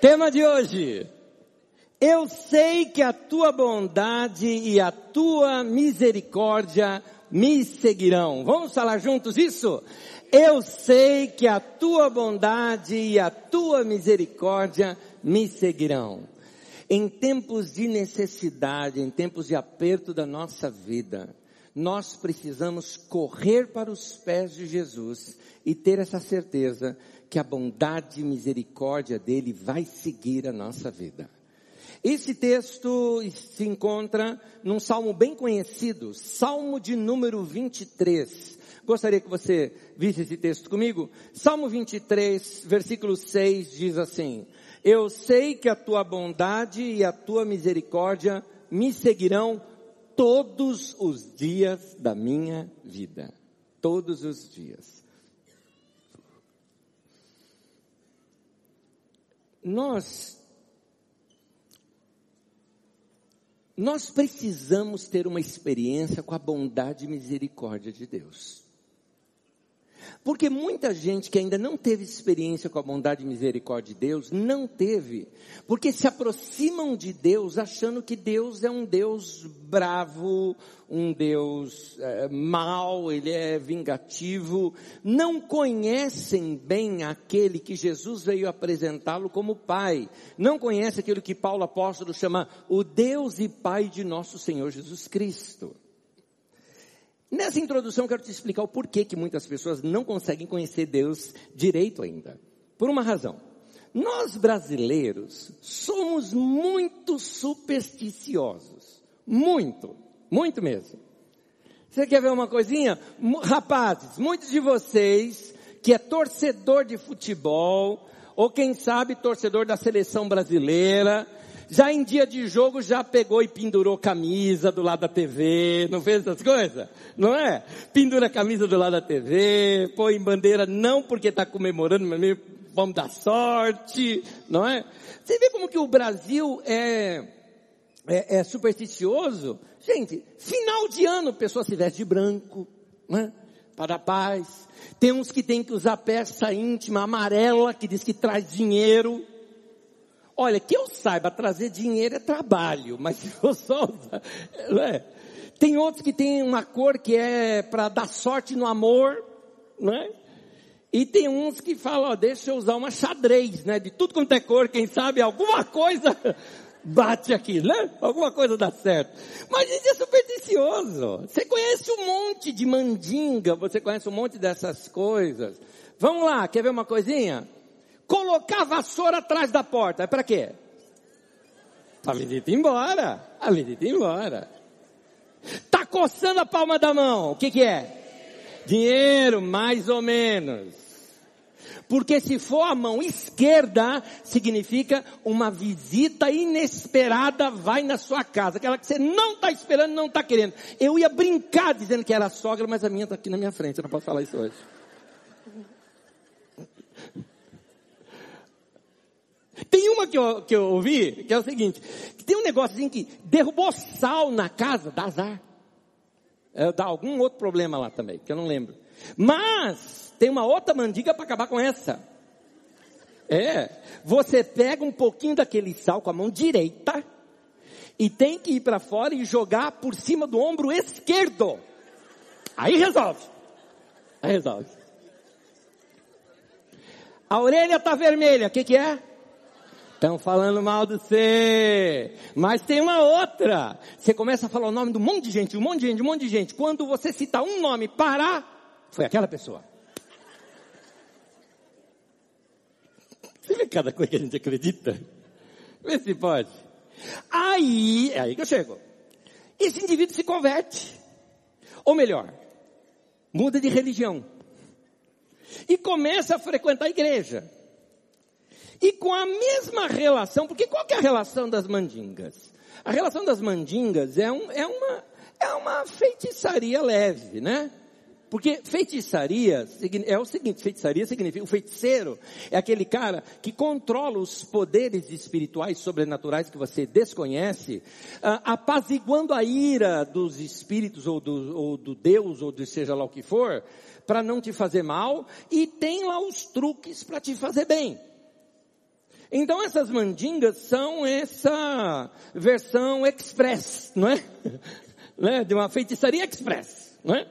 Tema de hoje. Eu sei que a tua bondade e a tua misericórdia me seguirão. Vamos falar juntos isso? Eu sei que a tua bondade e a tua misericórdia me seguirão. Em tempos de necessidade, em tempos de aperto da nossa vida, nós precisamos correr para os pés de Jesus e ter essa certeza que a bondade e misericórdia dele vai seguir a nossa vida. Esse texto se encontra num salmo bem conhecido, Salmo de número 23. Gostaria que você visse esse texto comigo. Salmo 23, versículo 6 diz assim: Eu sei que a tua bondade e a tua misericórdia me seguirão todos os dias da minha vida. Todos os dias. nós nós precisamos ter uma experiência com a bondade e misericórdia de Deus. Porque muita gente que ainda não teve experiência com a bondade e misericórdia de Deus, não teve, porque se aproximam de Deus achando que Deus é um Deus bravo, um Deus é, mau, ele é vingativo, não conhecem bem aquele que Jesus veio apresentá-lo como Pai, não conhecem aquilo que Paulo apóstolo chama o Deus e Pai de nosso Senhor Jesus Cristo. Nessa introdução quero te explicar o porquê que muitas pessoas não conseguem conhecer Deus direito ainda. Por uma razão. Nós brasileiros somos muito supersticiosos. Muito. Muito mesmo. Você quer ver uma coisinha? Rapazes, muitos de vocês que é torcedor de futebol, ou quem sabe torcedor da seleção brasileira, já em dia de jogo já pegou e pendurou camisa do lado da TV, não fez essas coisas? Não é? Pendura camisa do lado da TV, põe bandeira não porque está comemorando, mas vamos dar sorte, não é? Você vê como que o Brasil é, é, é supersticioso? Gente, final de ano, pessoa se veste de branco, né? Para a paz. Tem uns que tem que usar peça íntima amarela, que diz que traz dinheiro. Olha, que eu saiba, trazer dinheiro é trabalho, mas eu só usar, é. Tem outros que tem uma cor que é para dar sorte no amor, né? E tem uns que falam, ó, deixa eu usar uma xadrez, né? De tudo quanto é cor, quem sabe alguma coisa bate aqui, né? Alguma coisa dá certo. Mas isso é supersticioso. Você conhece um monte de mandinga, você conhece um monte dessas coisas. Vamos lá, quer ver uma coisinha? Colocar a vassoura atrás da porta. É para quê? Para a visita ir embora. A visita ir embora. Tá coçando a palma da mão. O que que é? Dinheiro, mais ou menos. Porque se for a mão esquerda, significa uma visita inesperada vai na sua casa. Aquela que você não está esperando, não está querendo. Eu ia brincar dizendo que era sogra, mas a minha está aqui na minha frente. Eu não posso falar isso hoje. Tem uma que eu, que eu ouvi, que é o seguinte, que tem um negócio assim que derrubou sal na casa, dá azar. É, dá algum outro problema lá também, que eu não lembro. Mas, tem uma outra mandiga para acabar com essa. É, você pega um pouquinho daquele sal com a mão direita, e tem que ir para fora e jogar por cima do ombro esquerdo. Aí resolve. Aí resolve. A orelha está vermelha, o que, que é? Estão falando mal do você. Mas tem uma outra. Você começa a falar o nome de um monte de gente, um monte de gente, um monte de gente. Quando você cita um nome, parar, foi aquela pessoa. Você vê cada coisa que a gente acredita? Vê se pode. Aí, é aí que eu chego. Esse indivíduo se converte. Ou melhor, muda de religião. E começa a frequentar a igreja. E com a mesma relação, porque qual que é a relação das mandingas? A relação das mandingas é, um, é, uma, é uma feitiçaria leve, né? Porque feitiçaria é o seguinte, feitiçaria significa, o feiticeiro é aquele cara que controla os poderes espirituais sobrenaturais que você desconhece, uh, apaziguando a ira dos espíritos ou do, ou do Deus ou de seja lá o que for, para não te fazer mal, e tem lá os truques para te fazer bem. Então essas mandingas são essa versão express, não é? né? De uma feitiçaria express, não é?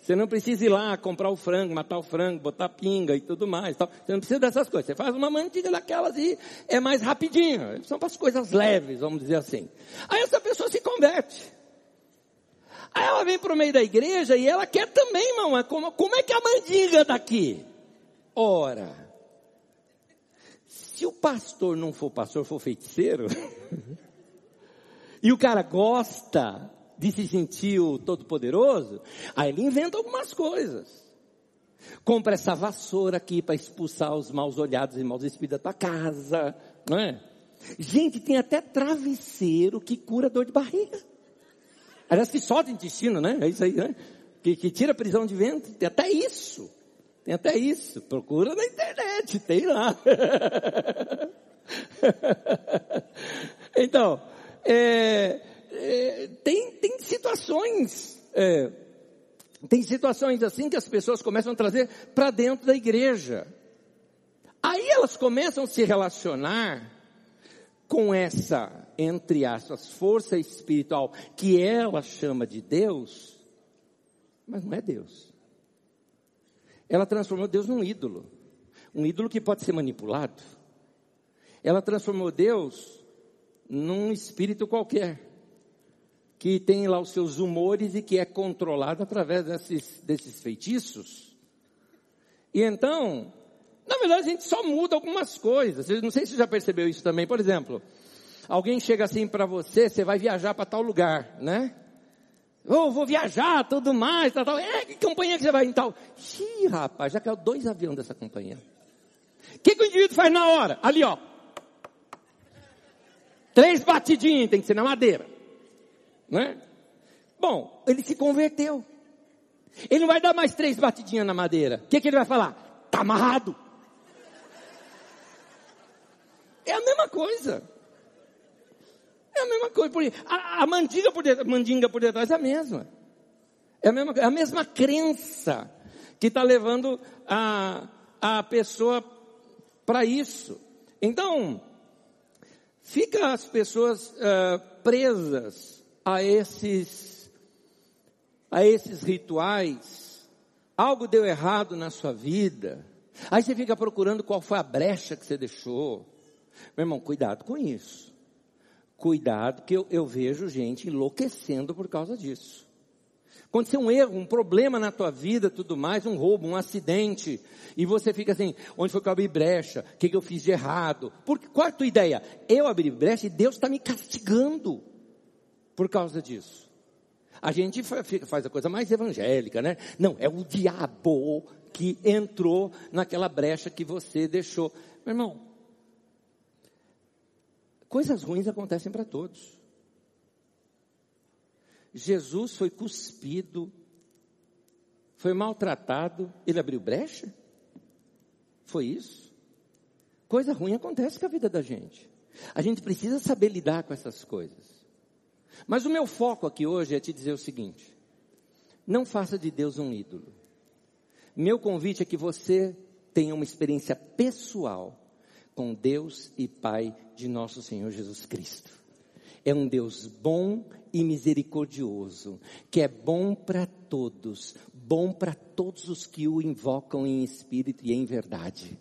Você não precisa ir lá comprar o frango, matar o frango, botar pinga e tudo mais. Tal. Você não precisa dessas coisas. Você faz uma mantiga daquelas e é mais rapidinho. São para as coisas leves, vamos dizer assim. Aí essa pessoa se converte. Aí ela vem para o meio da igreja e ela quer também, irmão. Como, como é que é a mandinga daqui? Ora, se o pastor não for pastor, for feiticeiro, e o cara gosta de se sentir o todo-poderoso, aí ele inventa algumas coisas. Compra essa vassoura aqui para expulsar os maus olhados e maus espíritos da tua casa, não é? Gente, tem até travesseiro que cura dor de barriga. Aliás, que solta intestino, né? É isso aí, né? Que, que tira prisão de ventre. Tem até isso. Tem até isso. Procura na internet, tem lá. então, é, é, tem, tem situações, é, tem situações assim que as pessoas começam a trazer para dentro da igreja. Aí elas começam a se relacionar com essa, entre aspas, força espiritual que ela chama de Deus, mas não é Deus. Ela transformou Deus num ídolo. Um ídolo que pode ser manipulado. Ela transformou Deus num espírito qualquer que tem lá os seus humores e que é controlado através desses, desses feitiços. E então, na verdade, a gente só muda algumas coisas. Não sei se você já percebeu isso também. Por exemplo, alguém chega assim para você, você vai viajar para tal lugar, né? Oh, vou viajar, tudo mais, tal, tal. É, que companhia que você vai em tal? Ih, rapaz, já caiu dois aviões dessa companhia. O que, que o indivíduo faz na hora? Ali, ó. Três batidinhas, tem que ser na madeira. Né? Bom, ele se converteu. Ele não vai dar mais três batidinhas na madeira. O que, que ele vai falar? Está amarrado. É a mesma coisa. É a mesma coisa. A, a mandinga, por detrás, mandinga por detrás é a mesma. É a mesma, é a mesma crença que está levando a, a pessoa para isso. Então, fica as pessoas uh, presas a esses, a esses rituais, algo deu errado na sua vida, aí você fica procurando qual foi a brecha que você deixou. Meu irmão, cuidado com isso. Cuidado que eu, eu vejo gente enlouquecendo por causa disso. Aconteceu um erro, um problema na tua vida, tudo mais, um roubo, um acidente, e você fica assim, onde foi que eu abri brecha? O que, que eu fiz de errado? Porque, qual é a tua ideia? Eu abri brecha e Deus está me castigando por causa disso. A gente faz a coisa mais evangélica, né? Não, é o diabo que entrou naquela brecha que você deixou. Meu irmão, coisas ruins acontecem para todos. Jesus foi cuspido, foi maltratado, ele abriu brecha? Foi isso? Coisa ruim acontece com a vida da gente. A gente precisa saber lidar com essas coisas. Mas o meu foco aqui hoje é te dizer o seguinte: não faça de Deus um ídolo. Meu convite é que você tenha uma experiência pessoal com Deus e Pai de nosso Senhor Jesus Cristo. É um Deus bom e misericordioso, que é bom para todos, bom para todos os que o invocam em espírito e em verdade.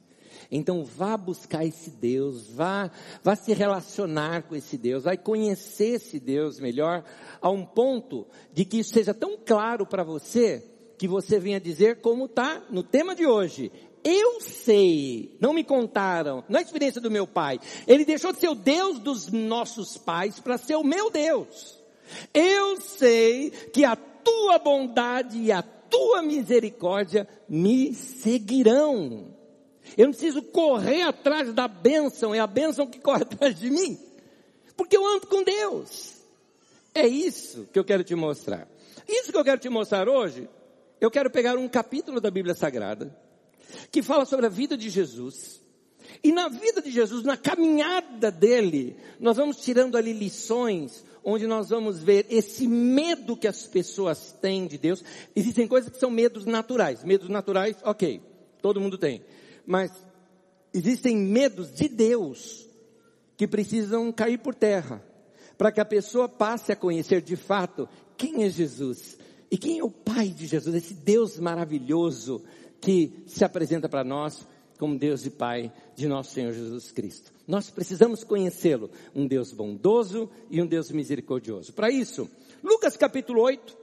Então vá buscar esse Deus, vá, vá se relacionar com esse Deus, vai conhecer esse Deus melhor, a um ponto de que isso seja tão claro para você, que você venha dizer como está no tema de hoje. Eu sei, não me contaram, não é experiência do meu pai. Ele deixou de ser o Deus dos nossos pais para ser o meu Deus. Eu sei que a tua bondade e a tua misericórdia me seguirão. Eu não preciso correr atrás da bênção, é a bênção que corre atrás de mim. Porque eu ando com Deus. É isso que eu quero te mostrar. Isso que eu quero te mostrar hoje, eu quero pegar um capítulo da Bíblia Sagrada, que fala sobre a vida de Jesus. E na vida de Jesus, na caminhada dele, nós vamos tirando ali lições, onde nós vamos ver esse medo que as pessoas têm de Deus. Existem coisas que são medos naturais. Medos naturais, ok, todo mundo tem mas existem medos de Deus que precisam cair por terra, para que a pessoa passe a conhecer de fato quem é Jesus e quem é o Pai de Jesus, esse Deus maravilhoso que se apresenta para nós como Deus e Pai de nosso Senhor Jesus Cristo. Nós precisamos conhecê-lo, um Deus bondoso e um Deus misericordioso. Para isso, Lucas capítulo 8,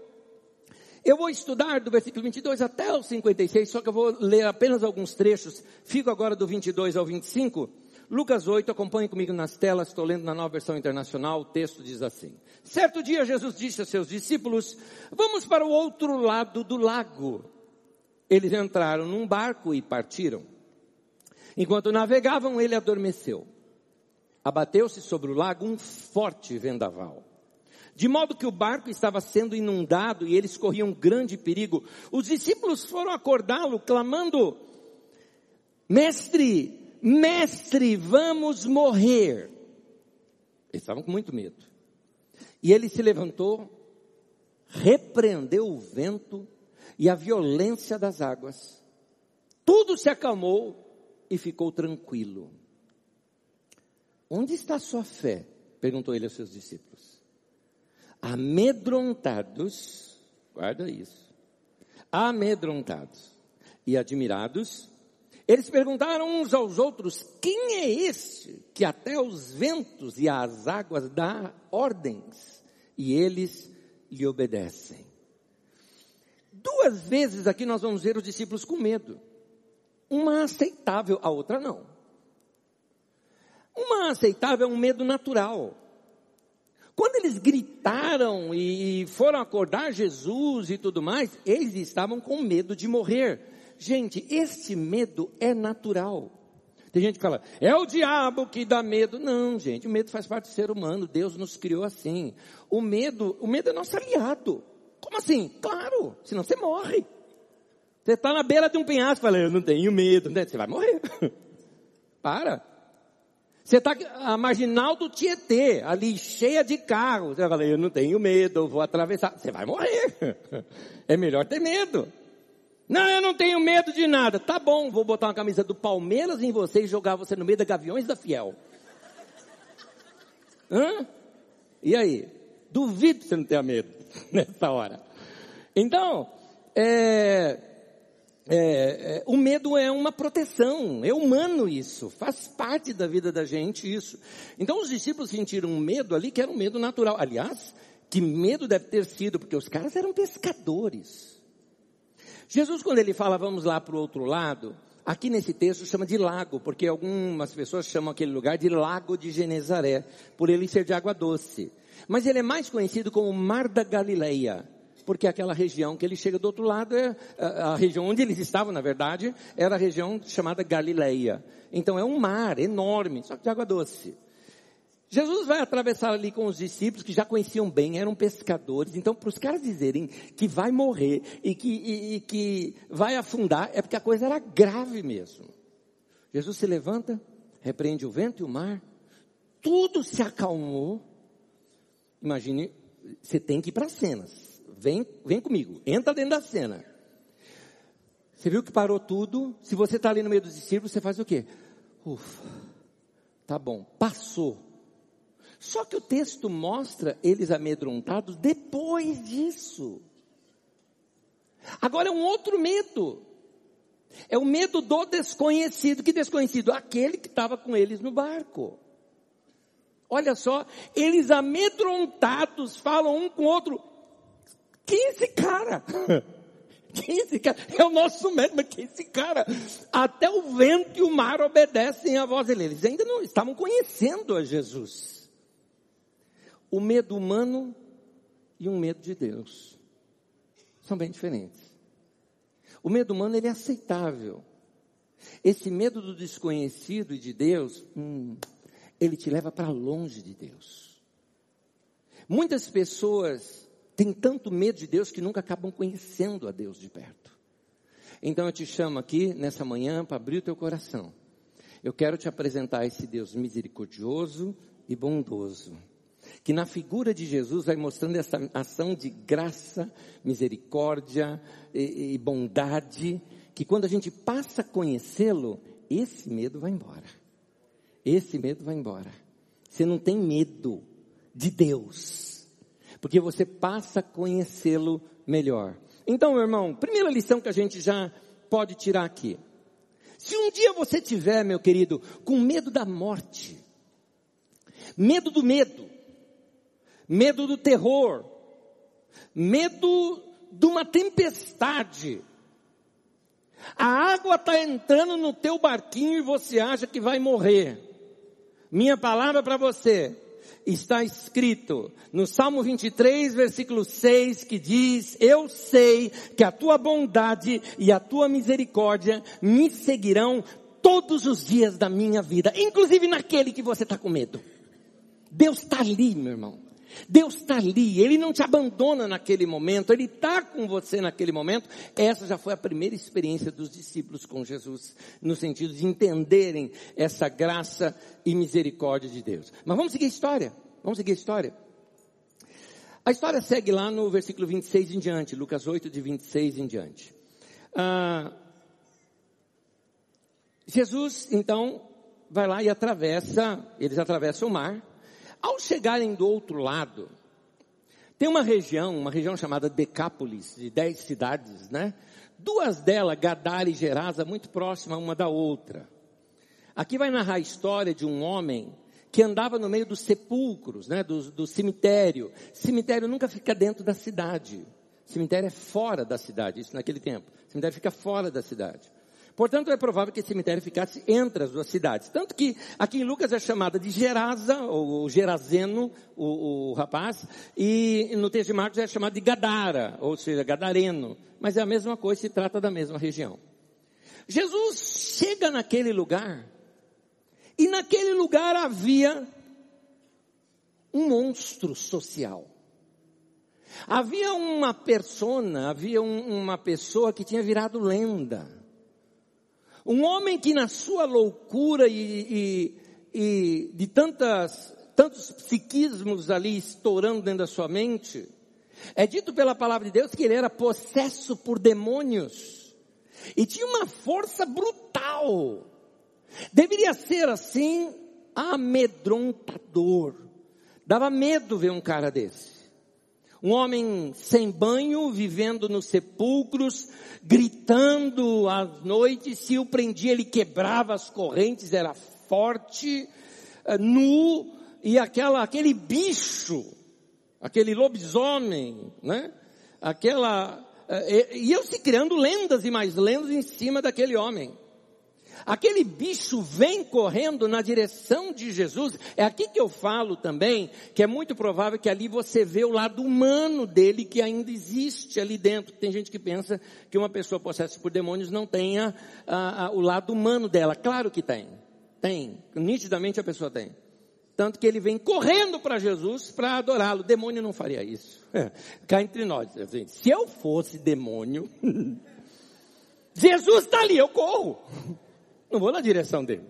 eu vou estudar do versículo 22 até o 56, só que eu vou ler apenas alguns trechos. Fico agora do 22 ao 25. Lucas 8, acompanhe comigo nas telas, estou lendo na nova versão internacional, o texto diz assim. Certo dia Jesus disse a seus discípulos, vamos para o outro lado do lago. Eles entraram num barco e partiram. Enquanto navegavam, ele adormeceu. Abateu-se sobre o lago um forte vendaval. De modo que o barco estava sendo inundado e eles corriam grande perigo. Os discípulos foram acordá-lo, clamando: Mestre, mestre, vamos morrer. Eles estavam com muito medo. E ele se levantou, repreendeu o vento e a violência das águas. Tudo se acalmou e ficou tranquilo. Onde está sua fé? perguntou ele aos seus discípulos. Amedrontados, guarda isso, amedrontados e admirados, eles perguntaram uns aos outros: quem é este que até os ventos e as águas dá ordens e eles lhe obedecem? Duas vezes aqui nós vamos ver os discípulos com medo. Uma aceitável, a outra não. Uma aceitável é um medo natural. Quando eles gritaram e foram acordar Jesus e tudo mais, eles estavam com medo de morrer. Gente, esse medo é natural. Tem gente que fala, é o diabo que dá medo. Não, gente, o medo faz parte do ser humano. Deus nos criou assim. O medo, o medo é nosso aliado. Como assim? Claro, senão você morre. Você está na beira de um penhasco, fala, eu não tenho medo, você vai morrer. Para. Você está a marginal do Tietê, ali cheia de carros. Você vai falar, eu não tenho medo, vou atravessar. Você vai morrer. É melhor ter medo. Não, eu não tenho medo de nada. Tá bom, vou botar uma camisa do Palmeiras em você e jogar você no meio da Gaviões da Fiel. Hã? E aí? Duvido que você não tenha medo nessa hora. Então, é, é, é, o medo é uma proteção, é humano isso, faz parte da vida da gente isso. Então os discípulos sentiram um medo ali que era um medo natural. Aliás, que medo deve ter sido, porque os caras eram pescadores. Jesus, quando ele fala, vamos lá para o outro lado, aqui nesse texto chama de lago, porque algumas pessoas chamam aquele lugar de Lago de Genezaré, por ele ser de água doce. Mas ele é mais conhecido como Mar da Galileia porque aquela região que ele chega do outro lado é a, região onde eles estavam, na verdade, era a região chamada Galileia. Então é um mar enorme, só que de água doce. Jesus vai atravessar ali com os discípulos que já conheciam bem, eram pescadores. Então, para os caras dizerem que vai morrer e que, e, e que vai afundar, é porque a coisa era grave mesmo. Jesus se levanta, repreende o vento e o mar, tudo se acalmou. Imagine, você tem que ir para cenas vem, vem comigo, entra dentro da cena. Você viu que parou tudo? Se você está ali no meio dos discípulos, você faz o quê? Ufa, tá bom, passou. Só que o texto mostra eles amedrontados depois disso. Agora é um outro medo. É o medo do desconhecido. Que desconhecido? Aquele que estava com eles no barco. Olha só, eles amedrontados falam um com o outro. Quem é esse cara? Quem é esse cara? É o nosso médico, mas quem é esse cara? Até o vento e o mar obedecem à voz dele. Eles ainda não estavam conhecendo a Jesus. O medo humano e um medo de Deus são bem diferentes. O medo humano ele é aceitável. Esse medo do desconhecido e de Deus, hum, ele te leva para longe de Deus. Muitas pessoas tem tanto medo de Deus que nunca acabam conhecendo a Deus de perto. Então eu te chamo aqui nessa manhã para abrir o teu coração. Eu quero te apresentar esse Deus misericordioso e bondoso, que na figura de Jesus vai mostrando essa ação de graça, misericórdia e, e bondade, que quando a gente passa a conhecê-lo, esse medo vai embora. Esse medo vai embora. Você não tem medo de Deus, porque você passa a conhecê-lo melhor. Então, meu irmão, primeira lição que a gente já pode tirar aqui. Se um dia você tiver, meu querido, com medo da morte, medo do medo, medo do terror, medo de uma tempestade, a água está entrando no teu barquinho e você acha que vai morrer. Minha palavra para você, está escrito no Salmo 23, versículo 6, que diz: Eu sei que a tua bondade e a tua misericórdia me seguirão todos os dias da minha vida, inclusive naquele que você está com medo. Deus está ali, meu irmão. Deus está ali, Ele não te abandona naquele momento, Ele está com você naquele momento. Essa já foi a primeira experiência dos discípulos com Jesus, no sentido de entenderem essa graça e misericórdia de Deus. Mas vamos seguir a história, vamos seguir a história. A história segue lá no versículo 26 em diante, Lucas 8, de 26 em diante. Ah, Jesus, então, vai lá e atravessa, eles atravessam o mar, ao chegarem do outro lado, tem uma região, uma região chamada Decápolis, de dez cidades, né? Duas delas, Gadara e Gerasa, muito próximas uma da outra. Aqui vai narrar a história de um homem que andava no meio dos sepulcros, né? Do, do cemitério. Cemitério nunca fica dentro da cidade. Cemitério é fora da cidade, isso naquele tempo. Cemitério fica fora da cidade. Portanto, é provável que esse cemitério ficasse entre as duas cidades. Tanto que aqui em Lucas é chamada de Gerasa, ou Gerazeno, o, o rapaz, e no texto de Marcos é chamado de Gadara, ou seja, Gadareno. Mas é a mesma coisa, se trata da mesma região. Jesus chega naquele lugar, e naquele lugar havia um monstro social. Havia uma persona, havia um, uma pessoa que tinha virado lenda. Um homem que na sua loucura e, e, e de tantas, tantos psiquismos ali estourando dentro da sua mente, é dito pela palavra de Deus que ele era possesso por demônios. E tinha uma força brutal. Deveria ser assim amedrontador. Dava medo ver um cara desse. Um homem sem banho, vivendo nos sepulcros, gritando à noite, se o prendia ele quebrava as correntes, era forte, eh, nu, e aquela, aquele bicho, aquele lobisomem, né? Aquela, eh, iam se criando lendas e mais lendas em cima daquele homem. Aquele bicho vem correndo na direção de Jesus. É aqui que eu falo também que é muito provável que ali você vê o lado humano dele que ainda existe ali dentro. Tem gente que pensa que uma pessoa possessa por demônios não tenha ah, ah, o lado humano dela. Claro que tem. Tem. Nitidamente a pessoa tem. Tanto que ele vem correndo para Jesus para adorá-lo. Demônio não faria isso. É, cá entre nós. Se eu fosse demônio, Jesus está ali, eu corro. Não vou na direção dele.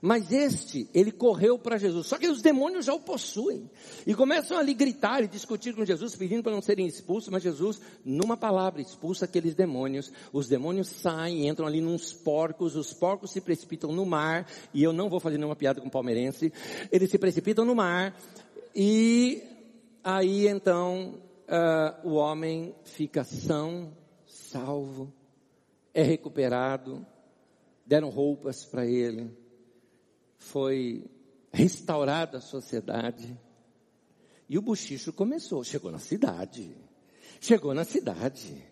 Mas este, ele correu para Jesus. Só que os demônios já o possuem. E começam ali gritar e discutir com Jesus, pedindo para não serem expulsos. Mas Jesus, numa palavra, expulsa aqueles demônios. Os demônios saem, entram ali nos porcos. Os porcos se precipitam no mar. E eu não vou fazer nenhuma piada com palmeirense. Eles se precipitam no mar. E aí então uh, o homem fica são, salvo, é recuperado deram roupas para ele, foi restaurada a sociedade. E o bochicho começou, chegou na cidade. Chegou na cidade.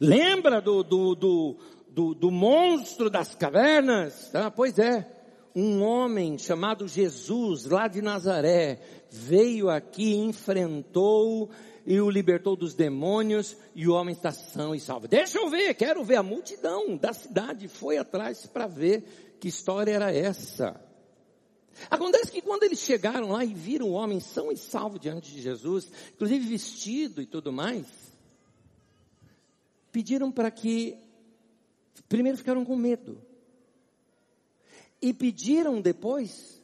Lembra do, do, do, do, do monstro das cavernas? Ah, pois é. Um homem chamado Jesus, lá de Nazaré, veio aqui, enfrentou e o libertou dos demônios e o homem está são e salvo. Deixa eu ver, quero ver a multidão da cidade foi atrás para ver que história era essa. Acontece que quando eles chegaram lá e viram o homem são e salvo diante de Jesus, inclusive vestido e tudo mais, pediram para que, primeiro ficaram com medo, e pediram depois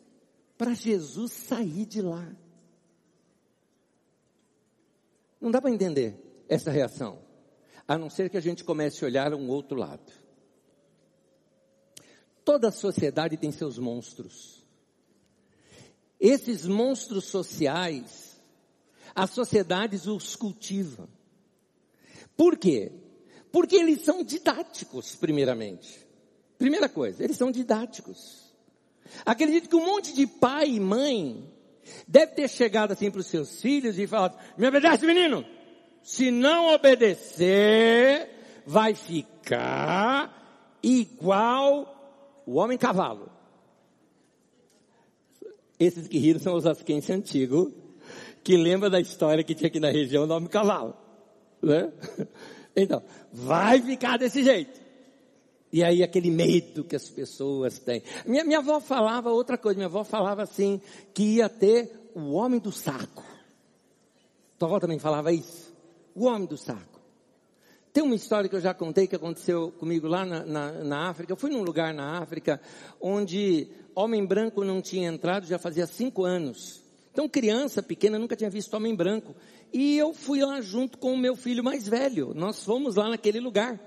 para Jesus sair de lá. Não dá para entender essa reação, a não ser que a gente comece a olhar um outro lado. Toda sociedade tem seus monstros. esses monstros sociais, as sociedades os cultivam. Por quê? Porque eles são didáticos, primeiramente. Primeira coisa, eles são didáticos. Acredito que um monte de pai e mãe deve ter chegado assim para os seus filhos e falado, me obedece menino, se não obedecer, vai ficar igual o homem cavalo. Esses que riram são os asquenses antigos, que lembra da história que tinha aqui na região do homem cavalo. Né? Então, vai ficar desse jeito. E aí aquele medo que as pessoas têm. Minha, minha avó falava outra coisa, minha avó falava assim, que ia ter o homem do saco. Tua avó também falava isso. O homem do saco. Tem uma história que eu já contei que aconteceu comigo lá na, na, na África. Eu fui num lugar na África onde homem branco não tinha entrado já fazia cinco anos. Então criança pequena nunca tinha visto homem branco. E eu fui lá junto com o meu filho mais velho. Nós fomos lá naquele lugar.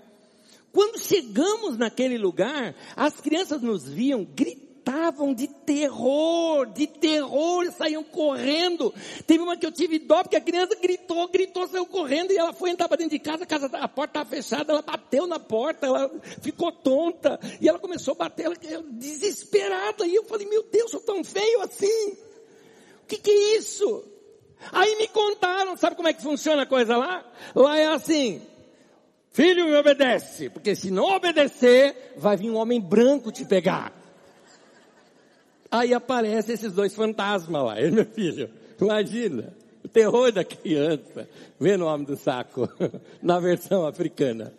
Quando chegamos naquele lugar, as crianças nos viam, gritavam de terror, de terror, saíam correndo. Teve uma que eu tive dó, porque a criança gritou, gritou, saiu correndo, e ela foi entrar para dentro de casa, a, casa, a porta estava fechada, ela bateu na porta, ela ficou tonta, e ela começou a bater, ela, desesperada, e eu falei, meu Deus, sou tão feio assim. O que, que é isso? Aí me contaram, sabe como é que funciona a coisa lá? Lá é assim, Filho, me obedece, porque se não obedecer, vai vir um homem branco te pegar. Aí aparecem esses dois fantasmas lá, ele meu filho. Imagina, o terror da criança, vendo o homem do saco, na versão africana.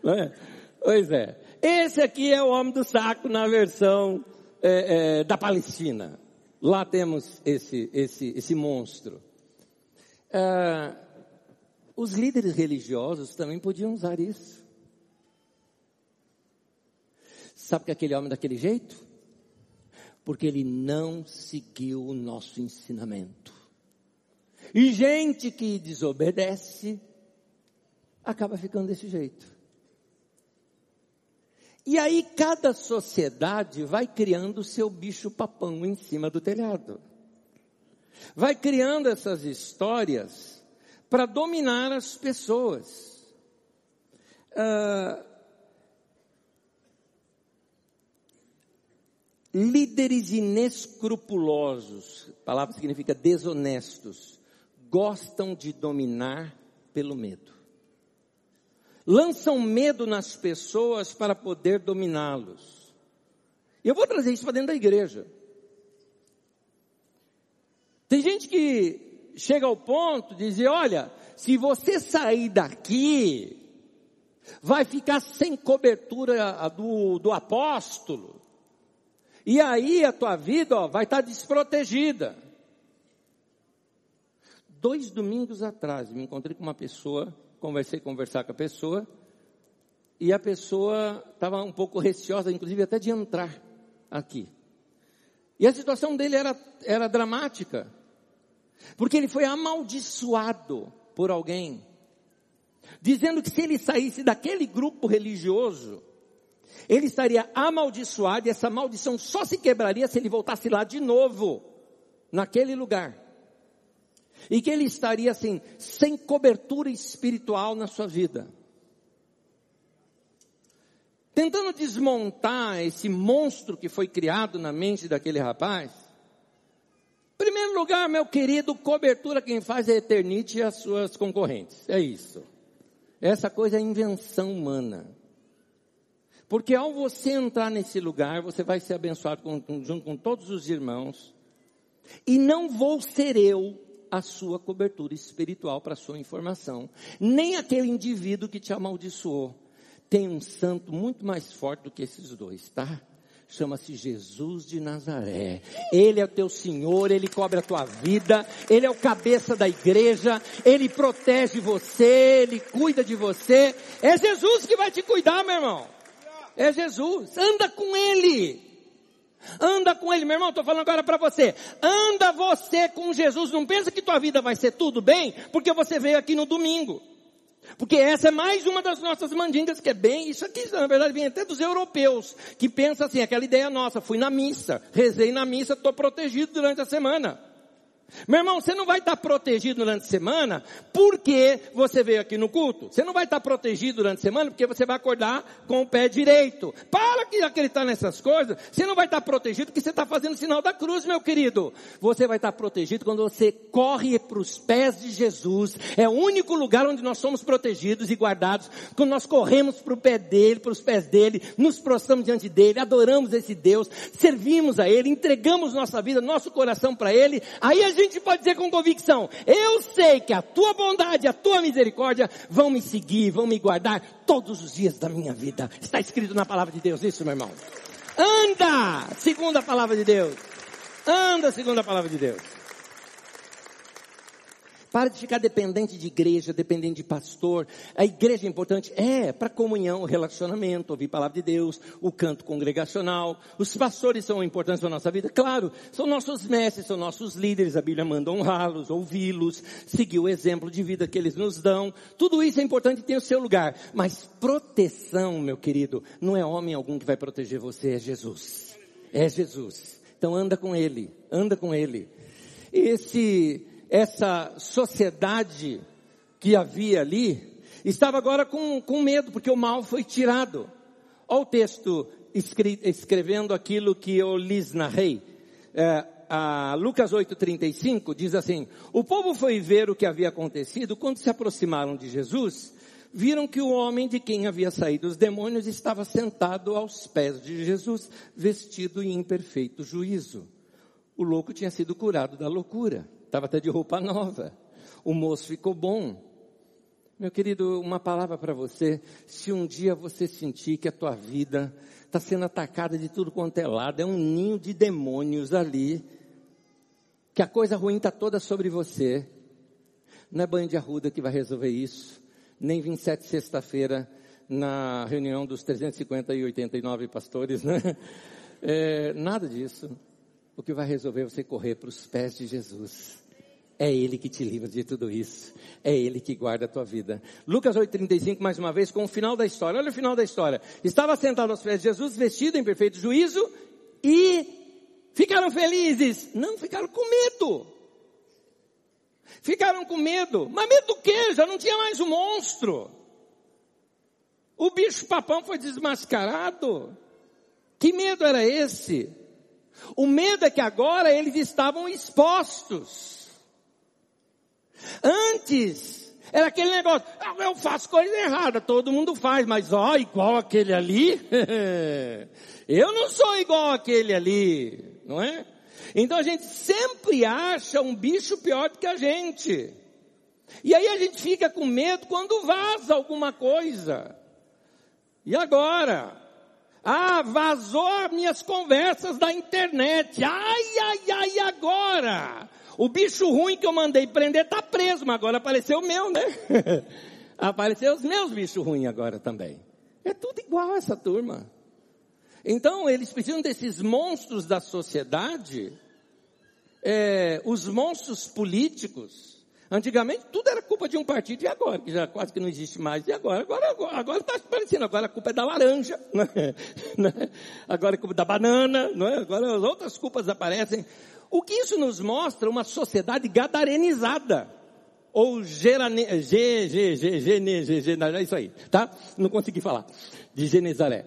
Não é? Pois é. Esse aqui é o homem do saco na versão é, é, da Palestina. Lá temos esse, esse, esse monstro. É, os líderes religiosos também podiam usar isso. Sabe que aquele homem daquele jeito? Porque ele não seguiu o nosso ensinamento. E gente que desobedece acaba ficando desse jeito. E aí cada sociedade vai criando o seu bicho papão em cima do telhado. Vai criando essas histórias para dominar as pessoas. Ah, líderes inescrupulosos, a palavra significa desonestos, gostam de dominar pelo medo. Lançam medo nas pessoas para poder dominá-los. E eu vou trazer isso para dentro da igreja. Tem gente que chega ao ponto de dizer, olha, se você sair daqui, vai ficar sem cobertura do, do apóstolo. E aí a tua vida ó, vai estar desprotegida. Dois domingos atrás, me encontrei com uma pessoa, conversei, conversar com a pessoa, e a pessoa estava um pouco receosa, inclusive até de entrar aqui. E a situação dele era, era dramática. Porque ele foi amaldiçoado por alguém, dizendo que se ele saísse daquele grupo religioso, ele estaria amaldiçoado e essa maldição só se quebraria se ele voltasse lá de novo, naquele lugar. E que ele estaria assim, sem cobertura espiritual na sua vida. Tentando desmontar esse monstro que foi criado na mente daquele rapaz, Primeiro lugar, meu querido, cobertura quem faz é a Eternite e as suas concorrentes. É isso. Essa coisa é invenção humana. Porque ao você entrar nesse lugar, você vai ser abençoado com, junto com todos os irmãos. E não vou ser eu a sua cobertura espiritual para sua informação. Nem aquele indivíduo que te amaldiçoou. Tem um santo muito mais forte do que esses dois, tá? Chama-se Jesus de Nazaré. Ele é o teu Senhor, ele cobre a tua vida, ele é o cabeça da igreja, ele protege você, ele cuida de você. É Jesus que vai te cuidar, meu irmão. É Jesus. Anda com ele. Anda com ele, meu irmão, estou falando agora para você. Anda você com Jesus. Não pensa que tua vida vai ser tudo bem, porque você veio aqui no domingo. Porque essa é mais uma das nossas mandingas que é bem, isso aqui na verdade vem até dos europeus, que pensa assim, aquela ideia nossa, fui na missa, rezei na missa, estou protegido durante a semana. Meu irmão, você não vai estar protegido durante a semana porque você veio aqui no culto. Você não vai estar protegido durante a semana porque você vai acordar com o pé direito. Para de acreditar nessas coisas. Você não vai estar protegido porque você está fazendo o sinal da cruz, meu querido. Você vai estar protegido quando você corre para os pés de Jesus. É o único lugar onde nós somos protegidos e guardados. Quando nós corremos para o pé dele, para os pés dele, nos prostramos diante dele, adoramos esse Deus, servimos a ele, entregamos nossa vida, nosso coração para ele. Aí a gente pode dizer com convicção, eu sei que a tua bondade, a tua misericórdia vão me seguir, vão me guardar todos os dias da minha vida. Está escrito na palavra de Deus, isso meu irmão. Anda, segundo a palavra de Deus. Anda, segundo a palavra de Deus. Para de ficar dependente de igreja, dependente de pastor. A igreja é importante? É, para comunhão, relacionamento, ouvir a palavra de Deus, o canto congregacional. Os pastores são importantes para a nossa vida? Claro, são nossos mestres, são nossos líderes. A Bíblia manda honrá-los, ouvi-los, seguir o exemplo de vida que eles nos dão. Tudo isso é importante e tem o seu lugar. Mas proteção, meu querido, não é homem algum que vai proteger você, é Jesus. É Jesus. Então anda com Ele, anda com Ele. Esse essa sociedade que havia ali, estava agora com, com medo, porque o mal foi tirado. Olha o texto escre, escrevendo aquilo que eu lhes narrei. É, a Lucas 8,35 diz assim, o povo foi ver o que havia acontecido, quando se aproximaram de Jesus, viram que o homem de quem havia saído os demônios estava sentado aos pés de Jesus, vestido em imperfeito juízo. O louco tinha sido curado da loucura. Estava até de roupa nova. O moço ficou bom. Meu querido, uma palavra para você. Se um dia você sentir que a tua vida está sendo atacada de tudo quanto é lado, é um ninho de demônios ali, que a coisa ruim está toda sobre você, não é banho de arruda que vai resolver isso, nem 27 sexta-feira na reunião dos 350 e 89 pastores, né? É, nada disso. O que vai resolver é você correr para os pés de Jesus. É Ele que te livra de tudo isso. É Ele que guarda a tua vida. Lucas 8,35, mais uma vez, com o final da história. Olha o final da história. Estava sentado aos pés de Jesus, vestido em perfeito juízo, e ficaram felizes. Não, ficaram com medo. Ficaram com medo. Mas medo do quê? Já não tinha mais o um monstro. O bicho papão foi desmascarado. Que medo era esse? O medo é que agora eles estavam expostos. Antes, era aquele negócio, ah, eu faço coisa errada, todo mundo faz, mas ó, igual aquele ali, eu não sou igual aquele ali, não é? Então a gente sempre acha um bicho pior do que a gente. E aí a gente fica com medo quando vaza alguma coisa. E agora? Ah, vazou minhas conversas da internet. Ai, ai, ai, agora? O bicho ruim que eu mandei prender está preso, mas agora apareceu o meu, né? apareceu os meus bichos ruins agora também. É tudo igual essa turma. Então eles precisam desses monstros da sociedade, é, os monstros políticos. Antigamente tudo era culpa de um partido e agora, que já quase que não existe mais. E agora? Agora agora está aparecendo. Agora a culpa é da laranja, né? agora é culpa da banana, não é? agora as outras culpas aparecem. O que isso nos mostra? Uma sociedade gadarenizada. Ou gerane, ge, ge, ge, gene, ge, ge, é isso aí, tá? Não consegui falar. De Genezaré.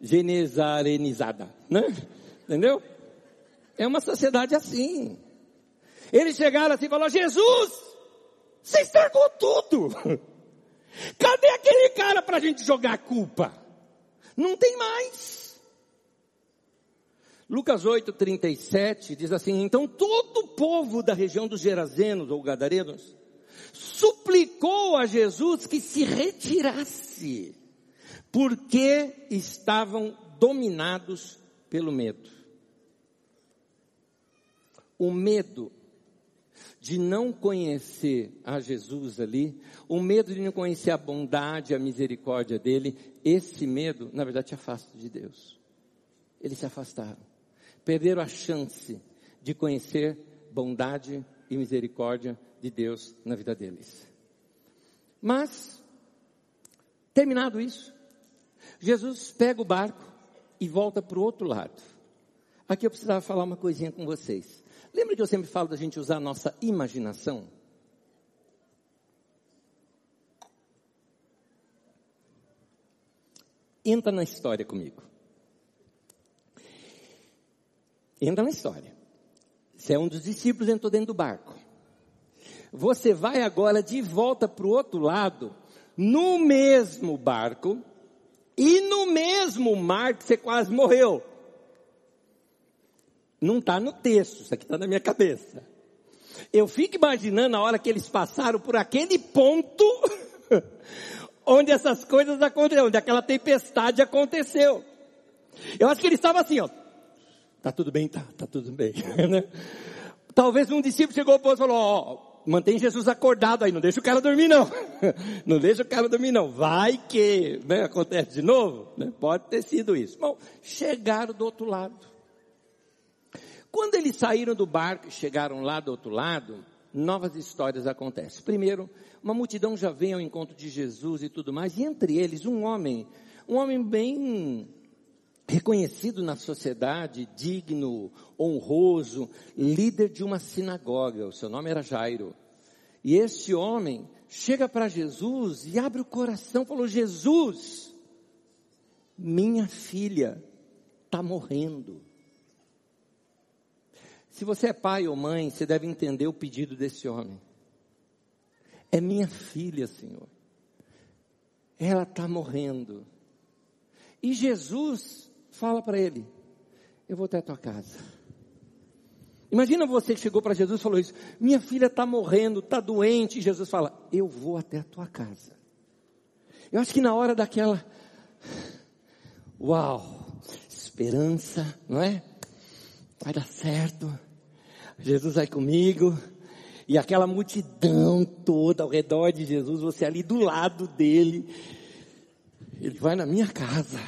Genezarenizada, né? Entendeu? É uma sociedade assim. Eles chegaram assim e falaram, Jesus, você estragou tudo. Cadê aquele cara para a gente jogar a culpa? Não tem mais. Lucas 8, 37 diz assim: Então todo o povo da região dos Gerazenos ou Gadarenos suplicou a Jesus que se retirasse, porque estavam dominados pelo medo. O medo de não conhecer a Jesus ali, o medo de não conhecer a bondade, a misericórdia dele, esse medo, na verdade, te afasta de Deus. Eles se afastaram perderam a chance de conhecer bondade e misericórdia de Deus na vida deles. Mas Terminado isso, Jesus pega o barco e volta para o outro lado. Aqui eu precisava falar uma coisinha com vocês. Lembra que eu sempre falo da gente usar a nossa imaginação? Entra na história comigo. Entra na história. Você é um dos discípulos, entrou dentro do barco. Você vai agora de volta para o outro lado, no mesmo barco, e no mesmo mar que você quase morreu. Não está no texto, isso aqui está na minha cabeça. Eu fico imaginando a hora que eles passaram por aquele ponto onde essas coisas aconteceram, onde aquela tempestade aconteceu. Eu acho que ele estava assim, ó. Tá tudo bem, tá, tá tudo bem. Né? Talvez um discípulo chegou para e falou, ó, mantém Jesus acordado aí, não deixa o cara dormir não. Não deixa o cara dormir não. Vai que, né, acontece de novo. Né? Pode ter sido isso. Bom, chegaram do outro lado. Quando eles saíram do barco e chegaram lá do outro lado, novas histórias acontecem. Primeiro, uma multidão já vem ao encontro de Jesus e tudo mais, e entre eles um homem, um homem bem reconhecido na sociedade, digno, honroso, líder de uma sinagoga, o seu nome era Jairo. E esse homem chega para Jesus e abre o coração, falou: Jesus, minha filha está morrendo. Se você é pai ou mãe, você deve entender o pedido desse homem. É minha filha, Senhor. Ela está morrendo. E Jesus fala para ele: Eu vou até a tua casa. Imagina você que chegou para Jesus e falou isso: Minha filha está morrendo, está doente. E Jesus fala: Eu vou até a tua casa. Eu acho que na hora daquela. Uau! Esperança, não é? Vai dar certo. Jesus vai comigo. E aquela multidão toda ao redor de Jesus, você ali do lado dele. Ele vai na minha casa.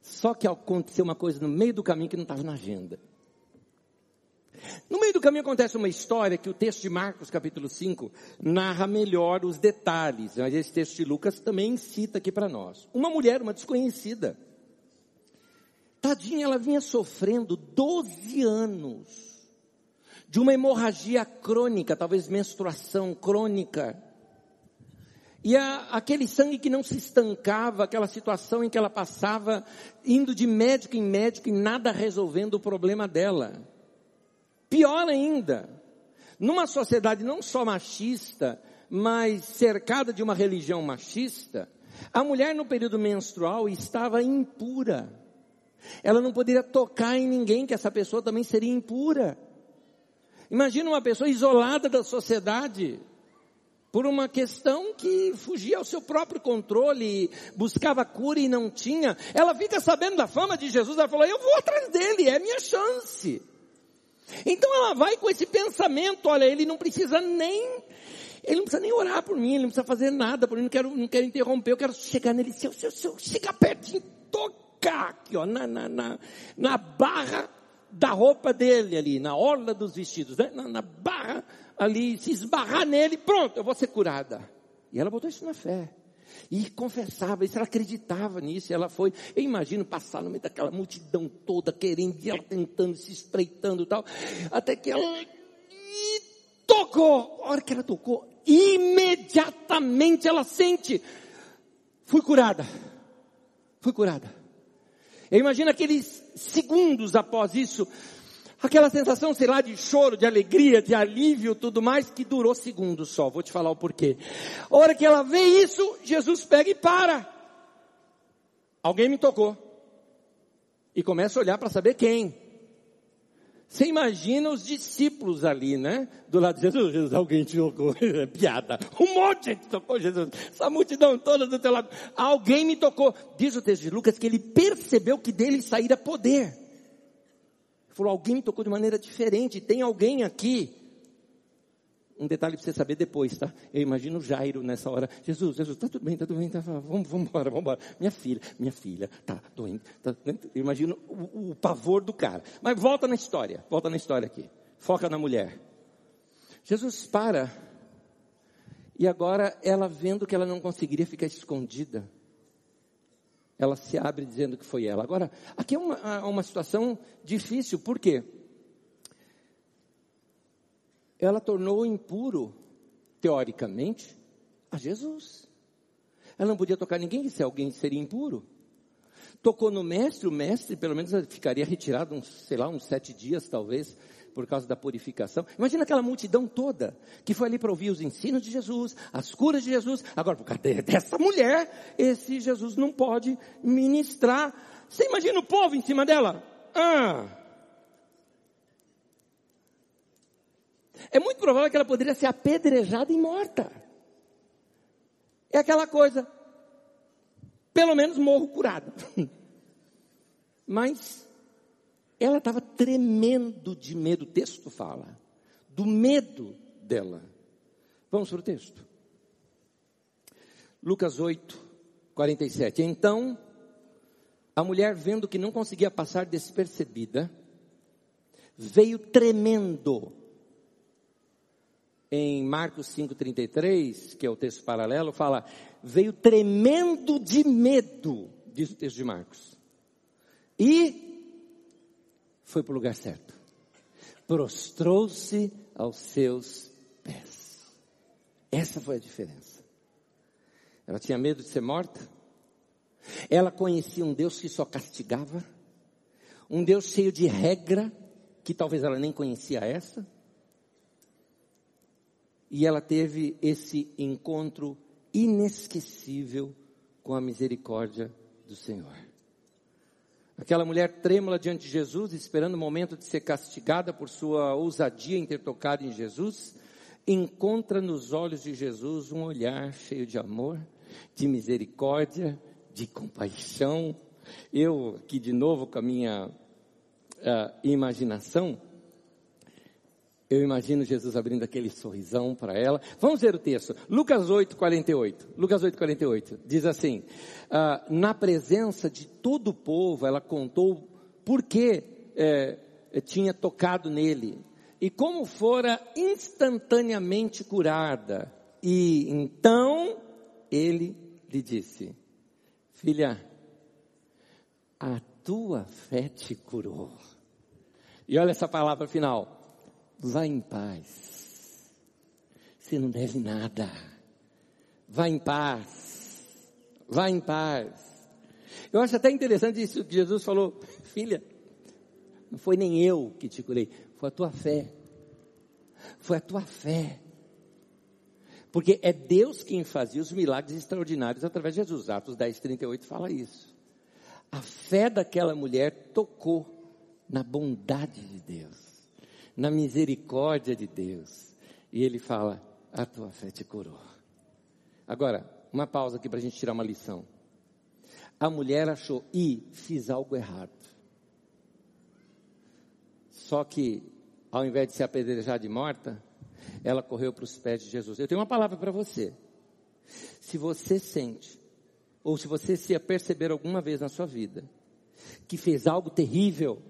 Só que aconteceu uma coisa no meio do caminho que não estava na agenda. No meio do caminho acontece uma história que o texto de Marcos, capítulo 5, narra melhor os detalhes, mas esse texto de Lucas também cita aqui para nós. Uma mulher, uma desconhecida, tadinha, ela vinha sofrendo 12 anos de uma hemorragia crônica, talvez menstruação crônica, e a, aquele sangue que não se estancava, aquela situação em que ela passava, indo de médico em médico e nada resolvendo o problema dela. Pior ainda, numa sociedade não só machista, mas cercada de uma religião machista, a mulher no período menstrual estava impura. Ela não poderia tocar em ninguém, que essa pessoa também seria impura. Imagina uma pessoa isolada da sociedade, por uma questão que fugia ao seu próprio controle, buscava cura e não tinha. Ela fica sabendo da fama de Jesus, ela falou, eu vou atrás dele, é minha chance. Então ela vai com esse pensamento, olha, ele não precisa nem, ele não precisa nem orar por mim, ele não precisa fazer nada por mim, não quero, não quero interromper, eu quero chegar nele, se eu, se eu, se eu chegar pertinho, tocar aqui, ó, na, na, na, na barra da roupa dele ali, na orla dos vestidos, né? na, na barra ali, se esbarrar nele, pronto, eu vou ser curada. E ela botou isso na fé. E confessava isso, ela acreditava nisso, ela foi, eu imagino passar no meio daquela multidão toda, querendo, e ela tentando, se espreitando e tal, até que ela e tocou, a hora que ela tocou, imediatamente ela sente, fui curada, fui curada. Eu imagino aqueles segundos após isso, Aquela sensação, sei lá, de choro, de alegria, de alívio, tudo mais, que durou segundos só. Vou te falar o porquê. A hora que ela vê isso, Jesus pega e para. Alguém me tocou. E começa a olhar para saber quem. Você imagina os discípulos ali, né? Do lado de Jesus, Jesus, alguém te tocou. É piada. Um monte de gente tocou Jesus. Essa multidão toda do teu lado. Alguém me tocou. Diz o texto de Lucas que ele percebeu que dele saíra poder falou, alguém me tocou de maneira diferente, tem alguém aqui. Um detalhe para você saber depois, tá? Eu imagino Jairo nessa hora. Jesus, Jesus, está tudo bem, está tudo bem, tá, vamos, vamos embora, vamos embora. Minha filha, minha filha, tá doente. Tá, eu imagino o, o pavor do cara. Mas volta na história, volta na história aqui. Foca na mulher. Jesus para E agora ela vendo que ela não conseguiria ficar escondida, ela se abre dizendo que foi ela. Agora, aqui é uma, uma situação difícil, por quê? Ela tornou impuro, teoricamente, a Jesus. Ela não podia tocar ninguém, se alguém seria impuro. Tocou no mestre, o mestre pelo menos ficaria retirado uns, sei lá, uns sete dias talvez, por causa da purificação. Imagina aquela multidão toda que foi ali para ouvir os ensinos de Jesus, as curas de Jesus. Agora, por causa dessa mulher, esse Jesus não pode ministrar. Você imagina o povo em cima dela? Ah! É muito provável que ela poderia ser apedrejada e morta. É aquela coisa, pelo menos morro curado. Mas ela estava tremendo de medo, o texto fala, do medo dela. Vamos para o texto. Lucas 8, 47. Então, a mulher, vendo que não conseguia passar despercebida, veio tremendo. Em Marcos 5,33, que é o texto paralelo, fala: veio tremendo de medo, diz o texto de Marcos. E foi para o lugar certo. Prostrou-se aos seus pés. Essa foi a diferença. Ela tinha medo de ser morta. Ela conhecia um Deus que só castigava. Um Deus cheio de regra, que talvez ela nem conhecia essa. E ela teve esse encontro inesquecível com a misericórdia do Senhor. Aquela mulher trêmula diante de Jesus, esperando o momento de ser castigada por sua ousadia em ter tocado em Jesus, encontra nos olhos de Jesus um olhar cheio de amor, de misericórdia, de compaixão. Eu, aqui de novo com a minha uh, imaginação, eu imagino Jesus abrindo aquele sorrisão para ela. Vamos ver o texto. Lucas 8, 48. Lucas 8, 48. Diz assim: ah, Na presença de todo o povo, ela contou por que é, tinha tocado nele e como fora instantaneamente curada. E então ele lhe disse: Filha, a tua fé te curou. E olha essa palavra final Vá em paz. Você não deve nada. Vá em paz. Vá em paz. Eu acho até interessante isso que Jesus falou, filha, não foi nem eu que te curei, foi a tua fé. Foi a tua fé. Porque é Deus quem fazia os milagres extraordinários através de Jesus. Atos 10, 38 fala isso. A fé daquela mulher tocou na bondade de Deus na misericórdia de Deus. E ele fala: A tua fé te curou. Agora, uma pausa aqui para a gente tirar uma lição. A mulher achou, e fiz algo errado. Só que, ao invés de se apedrejar de morta, ela correu para os pés de Jesus. Eu tenho uma palavra para você. Se você sente, ou se você se perceber alguma vez na sua vida, que fez algo terrível,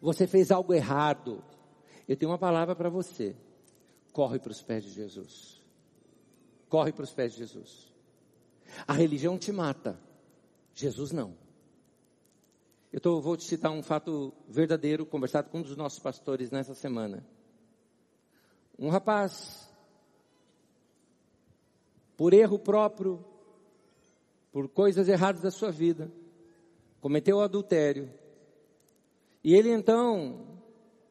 você fez algo errado, eu tenho uma palavra para você. Corre para os pés de Jesus. Corre para os pés de Jesus. A religião te mata. Jesus não. Eu tô, vou te citar um fato verdadeiro, conversado com um dos nossos pastores nessa semana. Um rapaz, por erro próprio, por coisas erradas da sua vida, cometeu adultério. E ele então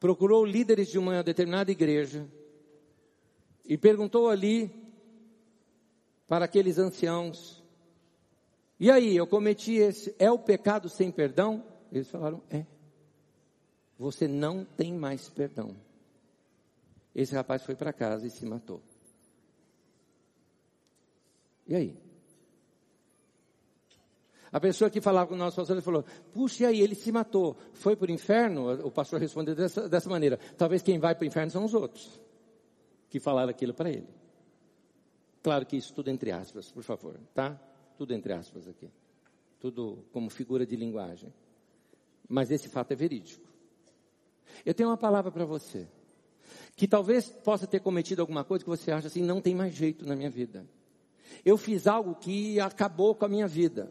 procurou líderes de uma determinada igreja e perguntou ali para aqueles anciãos: E aí, eu cometi esse, é o pecado sem perdão? Eles falaram: É. Você não tem mais perdão. Esse rapaz foi para casa e se matou. E aí? A pessoa que falava com o nosso pastor, ele falou, puxa, e aí, ele se matou, foi para o inferno? O pastor respondeu dessa, dessa maneira, talvez quem vai para o inferno são os outros, que falaram aquilo para ele. Claro que isso tudo entre aspas, por favor, tá? Tudo entre aspas aqui. Tudo como figura de linguagem. Mas esse fato é verídico. Eu tenho uma palavra para você. que talvez possa ter cometido alguma coisa que você acha assim, não tem mais jeito na minha vida. Eu fiz algo que acabou com a minha vida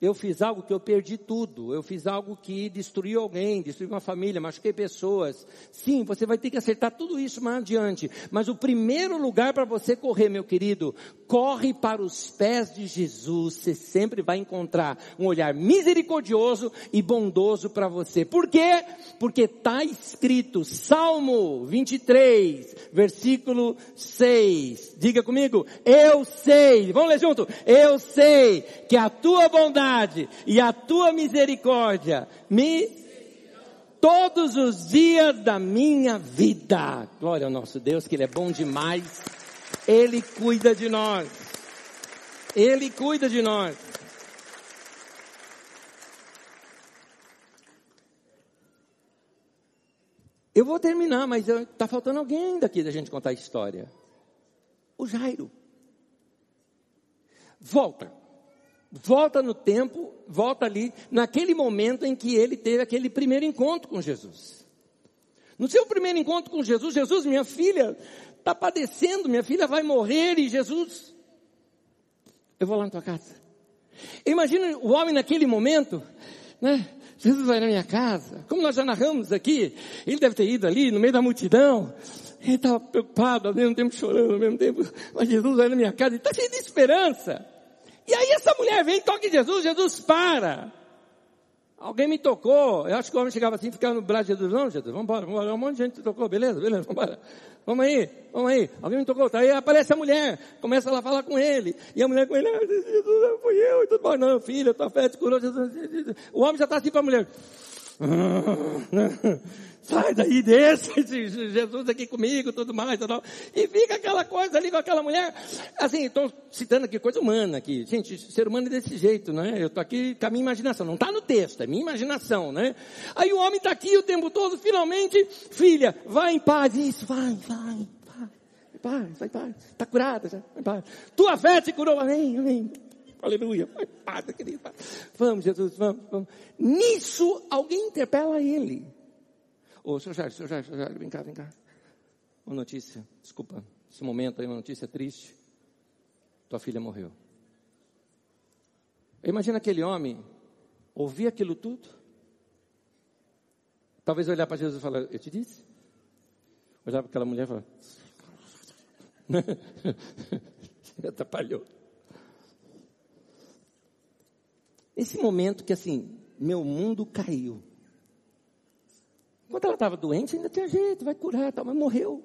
eu fiz algo que eu perdi tudo, eu fiz algo que destruiu alguém, destruiu uma família, machuquei pessoas. Sim, você vai ter que acertar tudo isso mais adiante. Mas o primeiro lugar para você correr, meu querido, corre para os pés de Jesus. Você sempre vai encontrar um olhar misericordioso e bondoso para você. Por quê? Porque está escrito, Salmo 23, versículo 6. Diga comigo, eu sei, vamos ler junto, eu sei que a tua bondade bondade e a tua misericórdia me todos os dias da minha vida. Glória ao nosso Deus, que Ele é bom demais. Ele cuida de nós. Ele cuida de nós. Eu vou terminar, mas está faltando alguém ainda aqui da gente contar a história. O Jairo. Volta volta no tempo, volta ali, naquele momento em que ele teve aquele primeiro encontro com Jesus. No seu primeiro encontro com Jesus, Jesus, minha filha está padecendo, minha filha vai morrer e Jesus, eu vou lá na tua casa. Imagina o homem naquele momento, né? Jesus vai na minha casa, como nós já narramos aqui, ele deve ter ido ali no meio da multidão, ele estava preocupado, ao mesmo tempo chorando, ao mesmo tempo, mas Jesus vai na minha casa, ele está cheio de esperança. E aí essa mulher vem, toca em Jesus, Jesus para. Alguém me tocou. Eu acho que o homem chegava assim, ficava no braço de Jesus. Não, Jesus, vamos embora, vamos embora. Um monte de gente tocou, beleza, beleza, vamos embora. Vamos aí, vamos aí. Alguém me tocou. Tá aí aparece a mulher, começa lá a falar com ele. E a mulher com ele, ah, Jesus, fui eu e tudo mais. Não, filha, tua fé te curou. Jesus. O homem já está assim para a mulher. sai daí, deixa Jesus aqui comigo, tudo mais, e fica aquela coisa ali com aquela mulher, assim, estou citando aqui coisa humana aqui, gente, ser humano é desse jeito, né, eu estou aqui com a minha imaginação, não está no texto, é minha imaginação, né, aí o homem está aqui o tempo todo, finalmente, filha, vai em paz, isso, vai, vai, vai, vai, vai, vai, está curada, já, vai paz, tua fé te curou, amém, amém, Aleluia. Vai, Padre, querido. Vamos, Jesus, vamos, vamos. Nisso, alguém interpela ele. Ô, senhor Jair, senhor Jair, senhor Jair, vem cá, vem cá. Uma notícia, desculpa, esse momento aí, uma notícia triste. Tua filha morreu. Imagina aquele homem ouvir aquilo tudo. Talvez olhar para Jesus e falar, eu te disse. Olhar para aquela mulher e falar, me atrapalhou. Esse momento que assim, meu mundo caiu. Quando ela estava doente, ainda tinha jeito, vai curar, tal, mas morreu.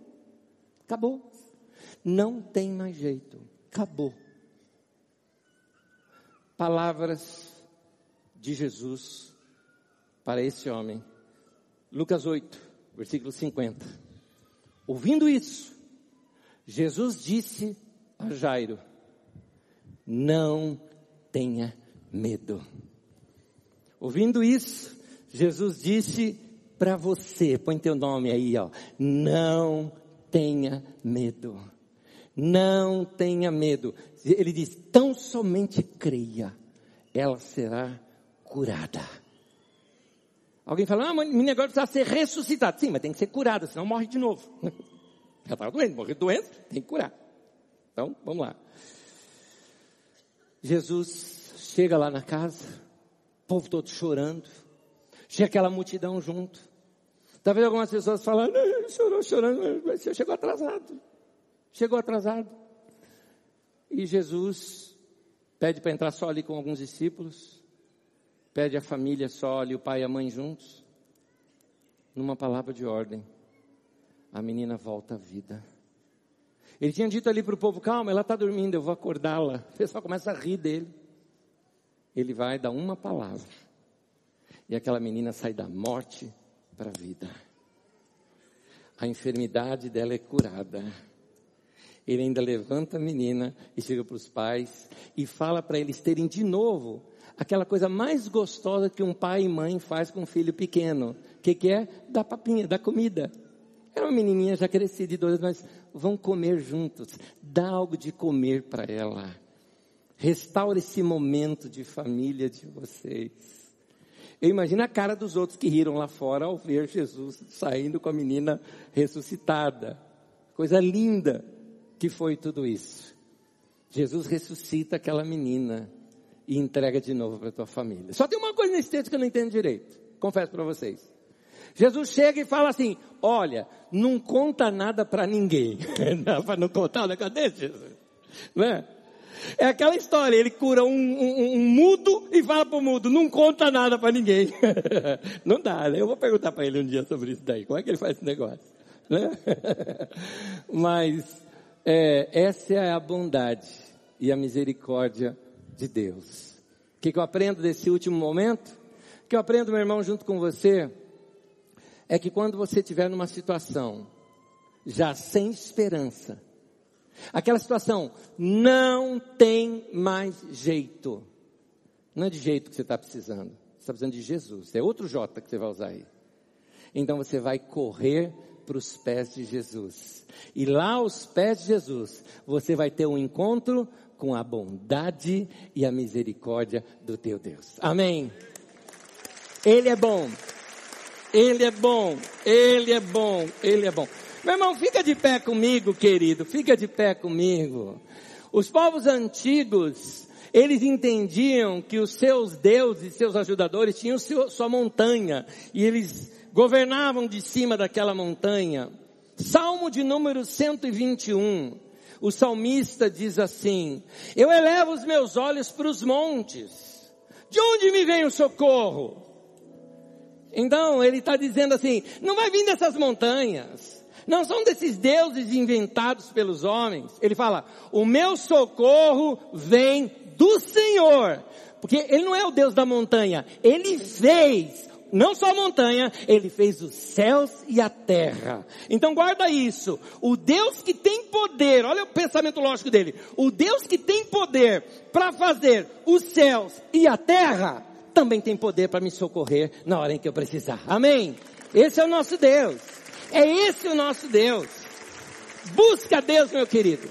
Acabou. Não tem mais jeito. Acabou. Palavras de Jesus para esse homem. Lucas 8, versículo 50. Ouvindo isso, Jesus disse a Jairo: Não tenha medo. Ouvindo isso, Jesus disse para você, põe teu nome aí, ó. Não tenha medo. Não tenha medo. Ele diz: tão somente creia, ela será curada. Alguém fala, ah, meu negócio precisa ser ressuscitado. Sim, mas tem que ser curada, senão morre de novo. Já estava doente, morreu doente, tem que curar. Então, vamos lá. Jesus chega lá na casa, o povo todo chorando, chega aquela multidão junto. Talvez algumas pessoas falando, chorou, chorando, mas você chegou atrasado. Chegou atrasado. E Jesus pede para entrar só ali com alguns discípulos, pede a família só ali, o pai e a mãe juntos. Numa palavra de ordem, a menina volta à vida. Ele tinha dito ali para o povo: calma, ela está dormindo, eu vou acordá-la. O pessoal começa a rir dele. Ele vai dar uma palavra. E aquela menina sai da morte para a vida. A enfermidade dela é curada. Ele ainda levanta a menina e chega para os pais e fala para eles terem de novo aquela coisa mais gostosa que um pai e mãe faz com um filho pequeno. O que, que é? Da papinha, da comida. Era uma menininha já crescida dois, mas vão comer juntos. Dá algo de comer para ela. Restaure esse momento de família de vocês. Eu imagino a cara dos outros que riram lá fora ao ver Jesus saindo com a menina ressuscitada. Coisa linda que foi tudo isso. Jesus ressuscita aquela menina e entrega de novo para a tua família. Só tem uma coisa nesse texto que eu não entendo direito. Confesso para vocês. Jesus chega e fala assim: Olha, não conta nada para ninguém. para não contar o negócio desse, Jesus. Não é? É aquela história, ele cura um, um, um mudo e fala para o mudo, não conta nada para ninguém. não dá, né? Eu vou perguntar para ele um dia sobre isso daí. Como é que ele faz esse negócio? Né? Mas é, essa é a bondade e a misericórdia de Deus. O que, que eu aprendo desse último momento? O que eu aprendo, meu irmão, junto com você, é que quando você estiver numa situação já sem esperança, aquela situação não tem mais jeito, não é de jeito que você está precisando, você está precisando de Jesus, é outro J que você vai usar aí. Então você vai correr para os pés de Jesus. E lá aos pés de Jesus, você vai ter um encontro com a bondade e a misericórdia do teu Deus. Amém. Ele é bom. Ele é bom. Ele é bom. Ele é bom. Meu irmão, fica de pé comigo, querido. Fica de pé comigo. Os povos antigos, eles entendiam que os seus deuses, seus ajudadores tinham sua montanha e eles governavam de cima daquela montanha. Salmo de número 121 o salmista diz assim: Eu elevo os meus olhos para os montes. De onde me vem o socorro? Então ele está dizendo assim: não vai vir dessas montanhas, não são desses deuses inventados pelos homens. Ele fala: o meu socorro vem do Senhor, porque ele não é o Deus da montanha, ele fez não só a montanha, ele fez os céus e a terra. Então guarda isso. O Deus que tem poder, olha o pensamento lógico dele. O Deus que tem poder para fazer os céus e a terra, também tem poder para me socorrer na hora em que eu precisar. Amém? Esse é o nosso Deus. É esse o nosso Deus. Busca Deus, meu querido.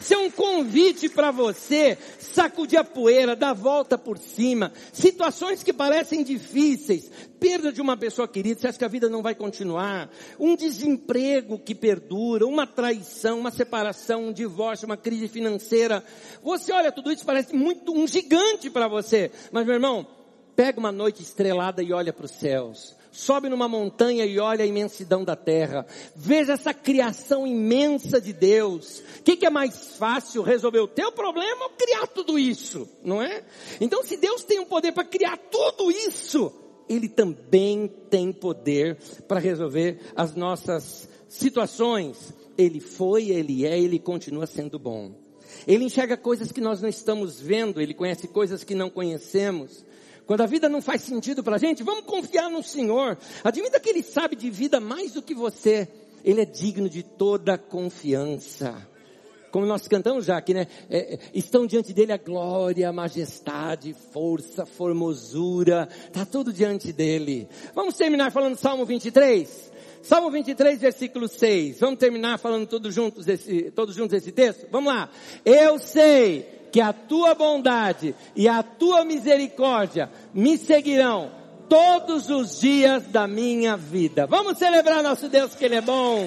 Isso é um convite para você sacudir a poeira, dar volta por cima, situações que parecem difíceis, perda de uma pessoa querida, você acha que a vida não vai continuar, um desemprego que perdura, uma traição, uma separação, um divórcio, uma crise financeira. Você olha tudo isso parece muito um gigante para você, mas meu irmão, pega uma noite estrelada e olha para os céus sobe numa montanha e olha a imensidão da terra. Veja essa criação imensa de Deus. O que, que, é mais fácil, resolver o teu problema ou criar tudo isso? Não é? Então se Deus tem o um poder para criar tudo isso, Ele também tem poder para resolver as nossas situações. Ele foi, Ele é, Ele continua sendo bom. Ele enxerga coisas que nós não estamos vendo, Ele conhece coisas que não conhecemos. Quando a vida não faz sentido para a gente, vamos confiar no Senhor. Admita que Ele sabe de vida mais do que você. Ele é digno de toda confiança. Como nós cantamos já aqui, né? É, é estão diante dele a glória, a majestade, força, formosura. Está tudo diante dele. Vamos terminar falando Salmo 23? Salmo 23, versículo 6. Vamos terminar falando todos juntos esse, todos juntos esse texto? Vamos lá. Eu sei que a tua bondade e a tua misericórdia me seguirão todos os dias da minha vida. Vamos celebrar nosso Deus que Ele é bom.